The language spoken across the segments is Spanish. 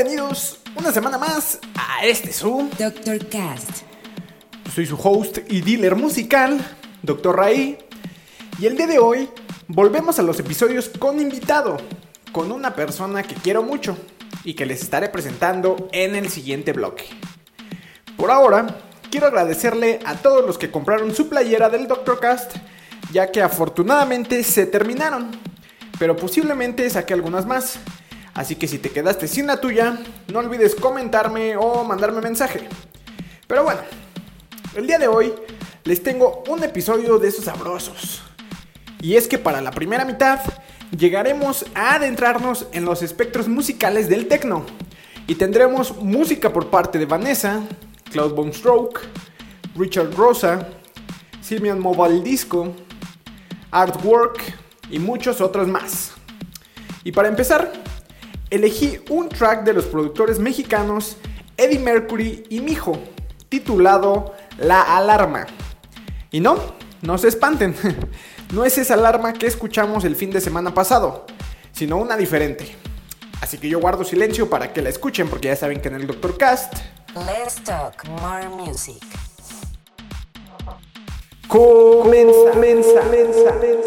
Bienvenidos una semana más a este Zoom. Dr. Cast. Soy su host y dealer musical, Dr. Ray. Y el día de hoy volvemos a los episodios con invitado, con una persona que quiero mucho y que les estaré presentando en el siguiente bloque. Por ahora, quiero agradecerle a todos los que compraron su playera del Dr. Cast, ya que afortunadamente se terminaron, pero posiblemente saqué algunas más. Así que si te quedaste sin la tuya, no olvides comentarme o mandarme mensaje. Pero bueno, el día de hoy les tengo un episodio de esos sabrosos. Y es que para la primera mitad llegaremos a adentrarnos en los espectros musicales del techno. Y tendremos música por parte de Vanessa, Cloud Bone Stroke, Richard Rosa, Simeon Mobile Disco, Artwork y muchos otros más. Y para empezar, elegí un track de los productores mexicanos Eddie Mercury y Mijo, titulado La Alarma. Y no, no se espanten, no es esa alarma que escuchamos el fin de semana pasado, sino una diferente. Así que yo guardo silencio para que la escuchen porque ya saben que en el Doctor Cast Let's talk more music. comienza, comienza, comienza, comienza.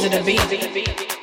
because of the beat.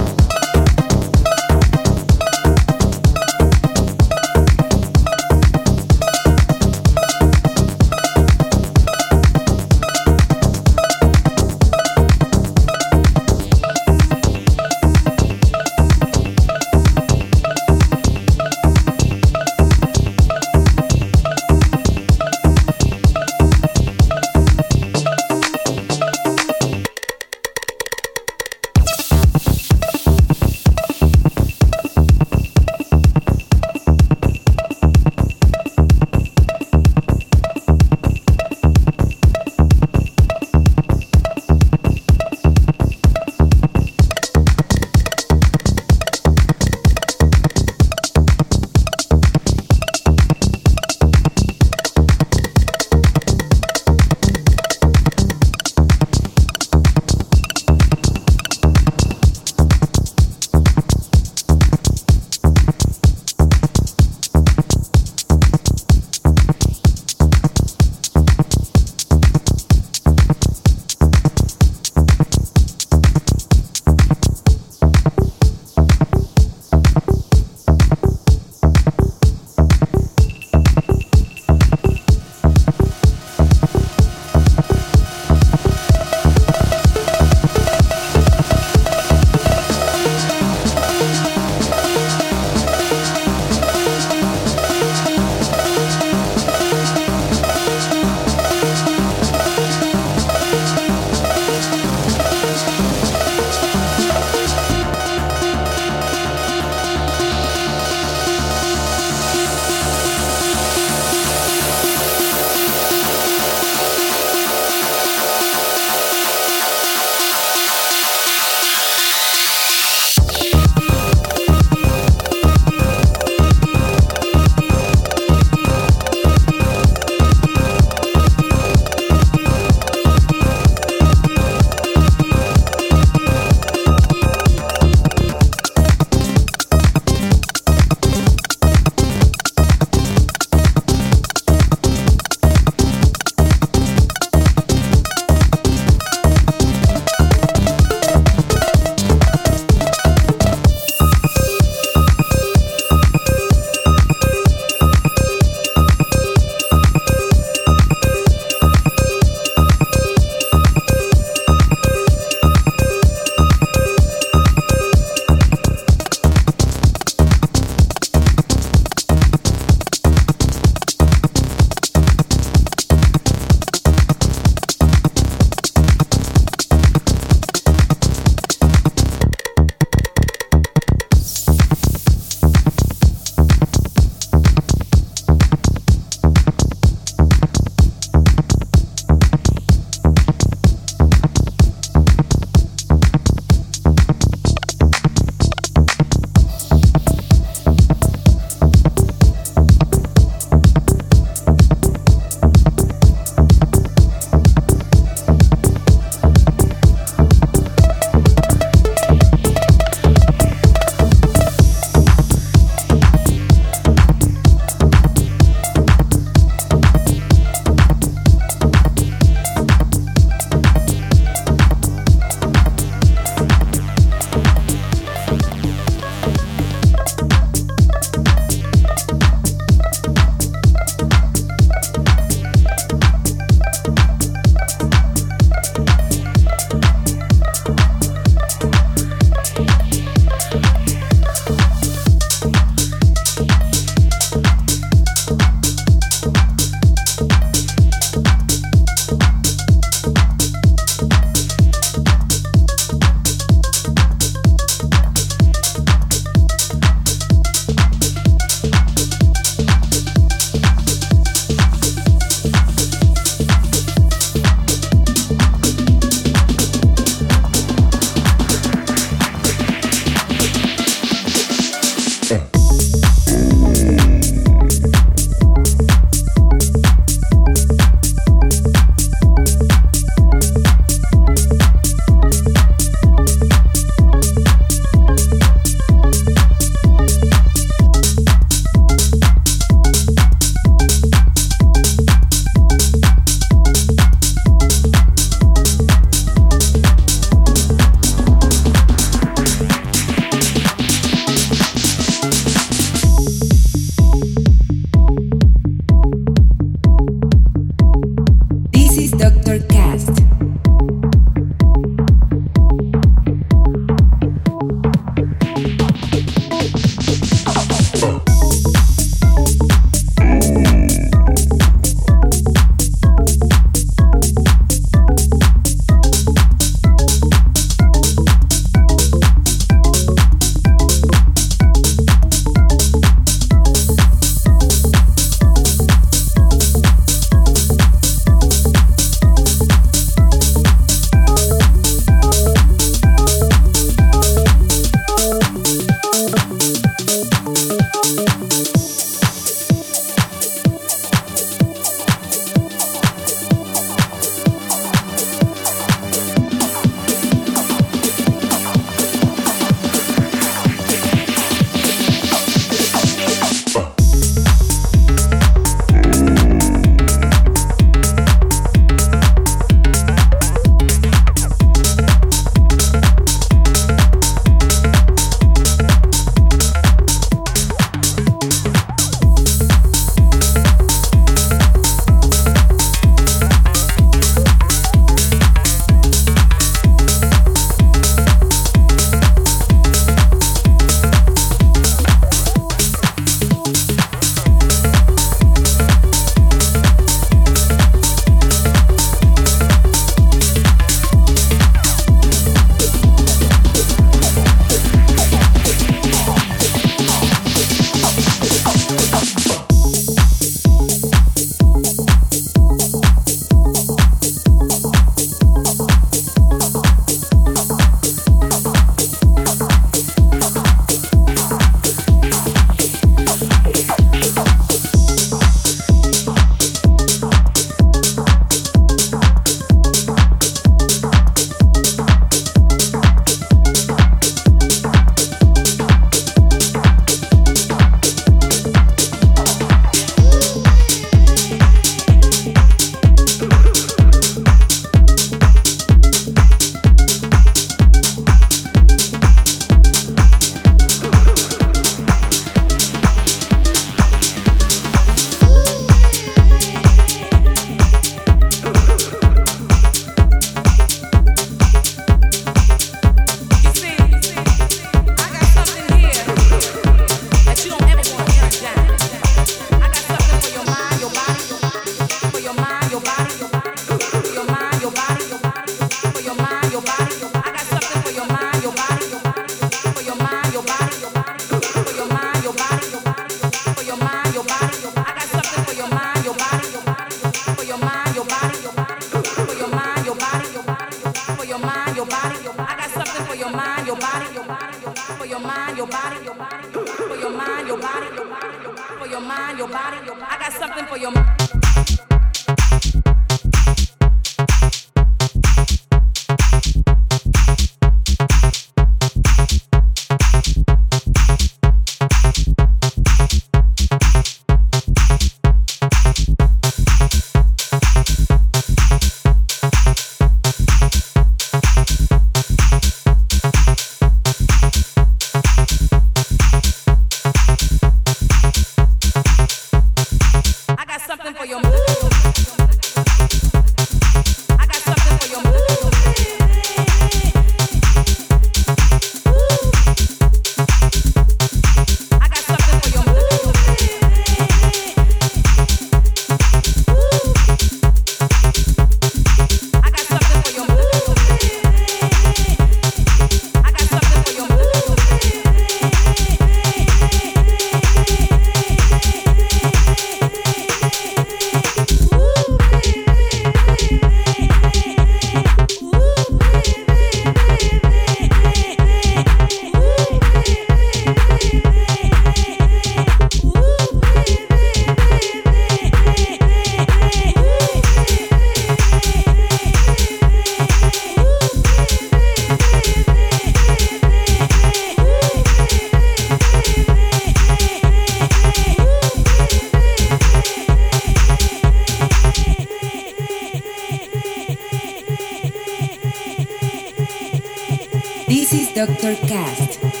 This is Dr. Cast.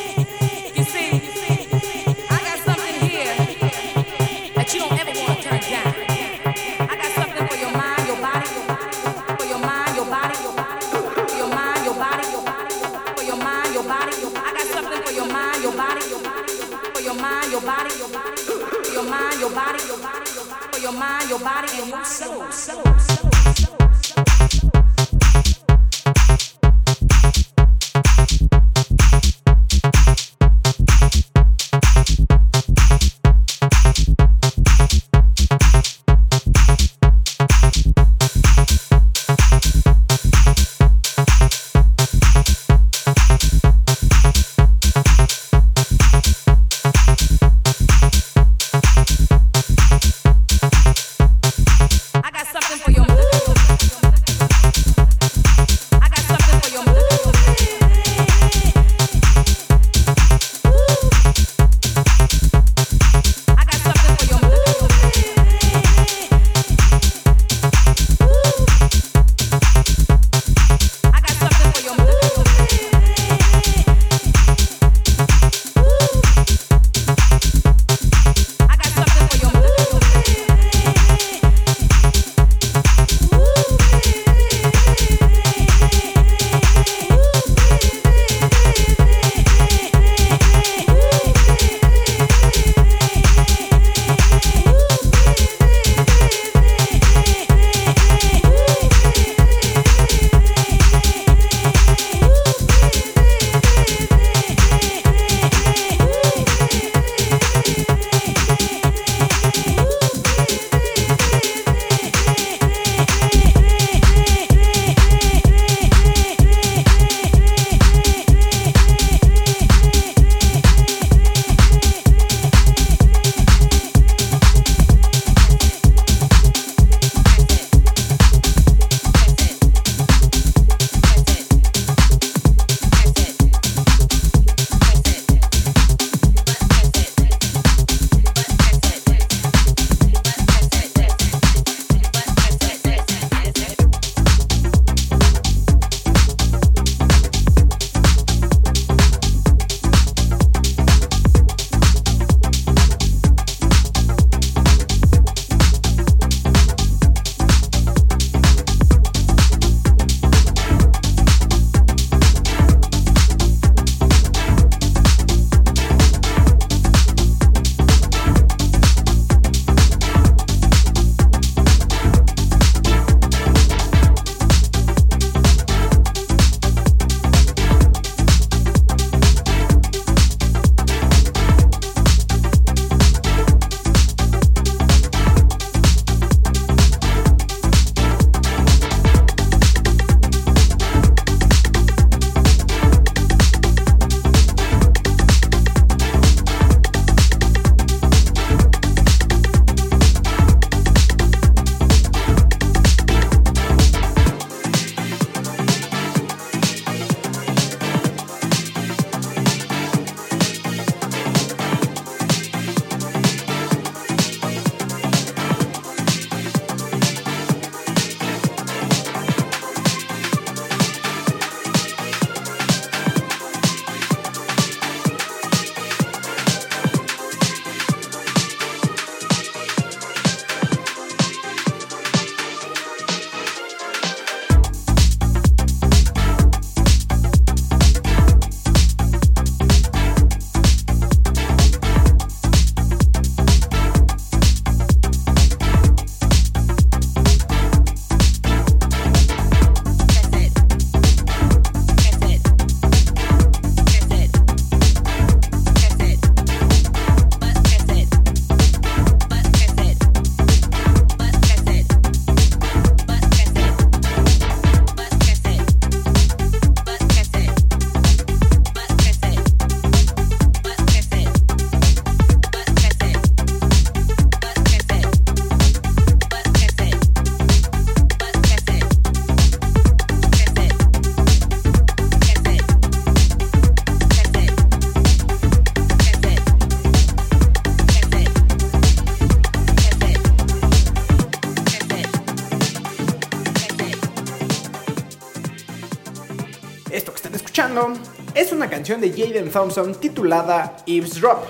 De Jaden Thompson titulada Eavesdrop,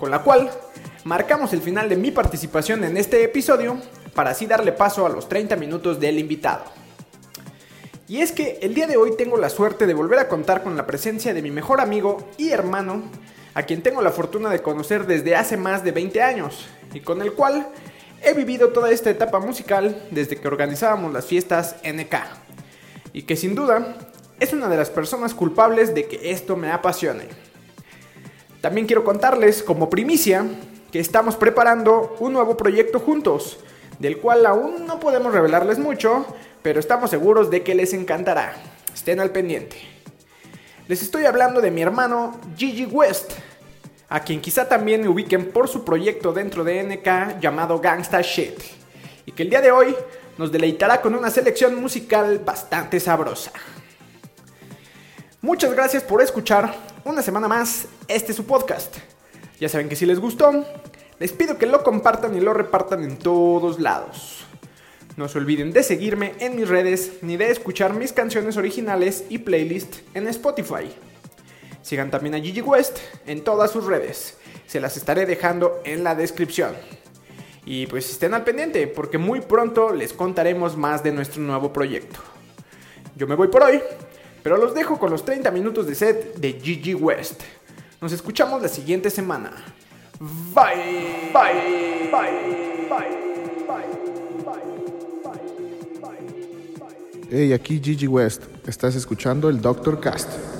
con la cual marcamos el final de mi participación en este episodio para así darle paso a los 30 minutos del invitado. Y es que el día de hoy tengo la suerte de volver a contar con la presencia de mi mejor amigo y hermano, a quien tengo la fortuna de conocer desde hace más de 20 años, y con el cual he vivido toda esta etapa musical desde que organizábamos las fiestas NK. Y que sin duda es una de las personas culpables de que esto me apasione. También quiero contarles como primicia que estamos preparando un nuevo proyecto juntos, del cual aún no podemos revelarles mucho, pero estamos seguros de que les encantará. Estén al pendiente. Les estoy hablando de mi hermano Gigi West, a quien quizá también me ubiquen por su proyecto dentro de NK llamado Gangsta Shit, y que el día de hoy nos deleitará con una selección musical bastante sabrosa. Muchas gracias por escuchar una semana más este su podcast. Ya saben que si les gustó, les pido que lo compartan y lo repartan en todos lados. No se olviden de seguirme en mis redes ni de escuchar mis canciones originales y playlist en Spotify. Sigan también a Gigi West en todas sus redes. Se las estaré dejando en la descripción. Y pues estén al pendiente porque muy pronto les contaremos más de nuestro nuevo proyecto. Yo me voy por hoy, pero los dejo con los 30 minutos de set de Gigi West. Nos escuchamos la siguiente semana. Bye, bye, bye, bye. Hey, aquí Gigi West. Estás escuchando el Doctor Cast.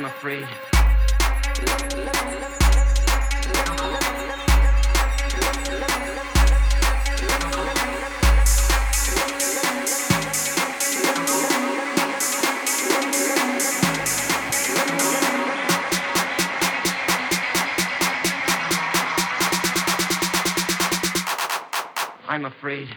I'm afraid. I'm afraid.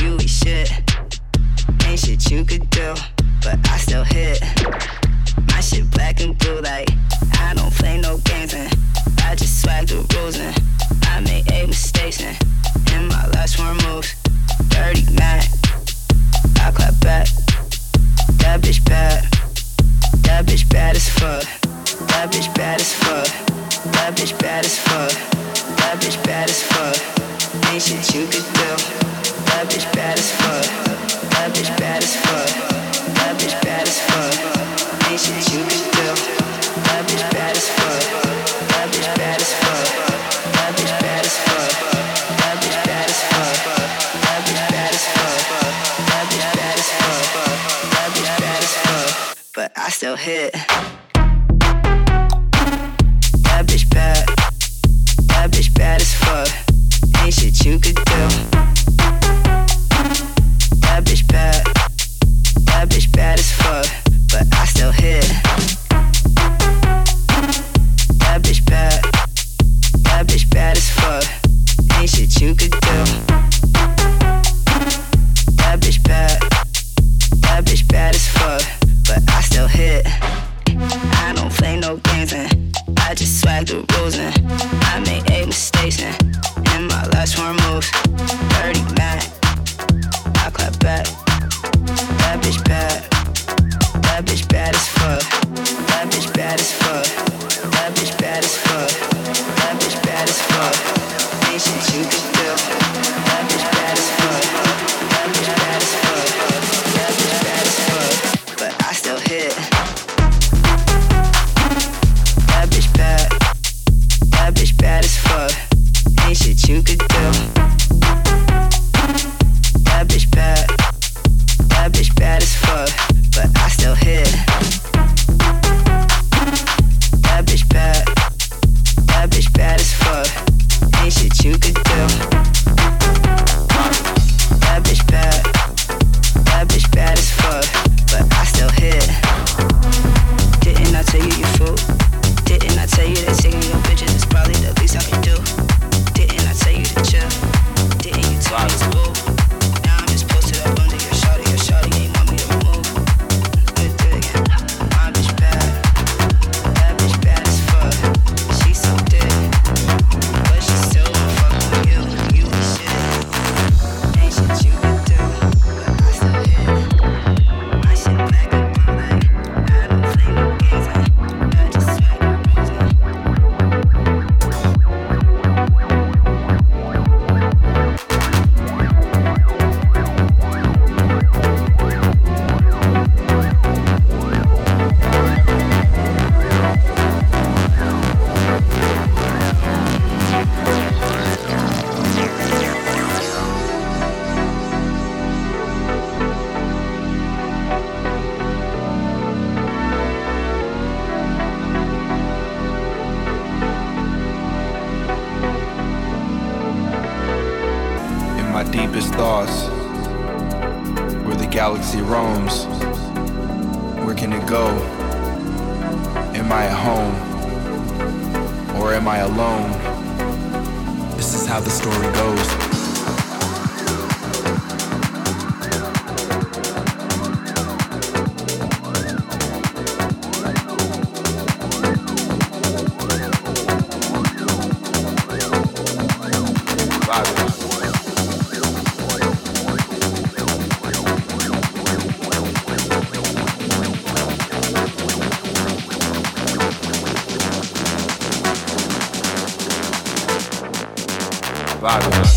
you eat shit. Ain't shit you could do, but I still hit. Chicago.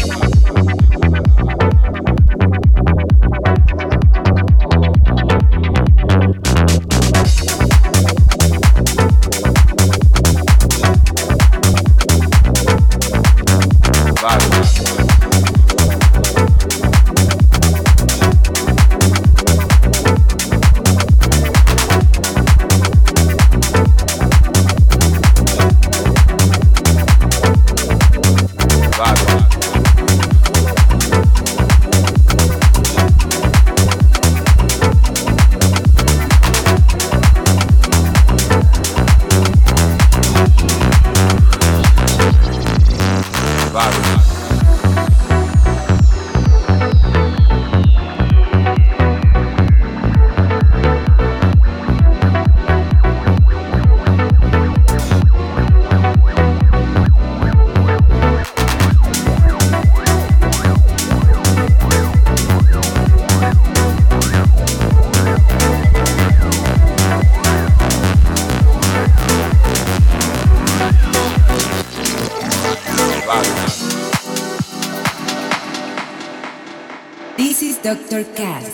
Dr. Cast. Cast.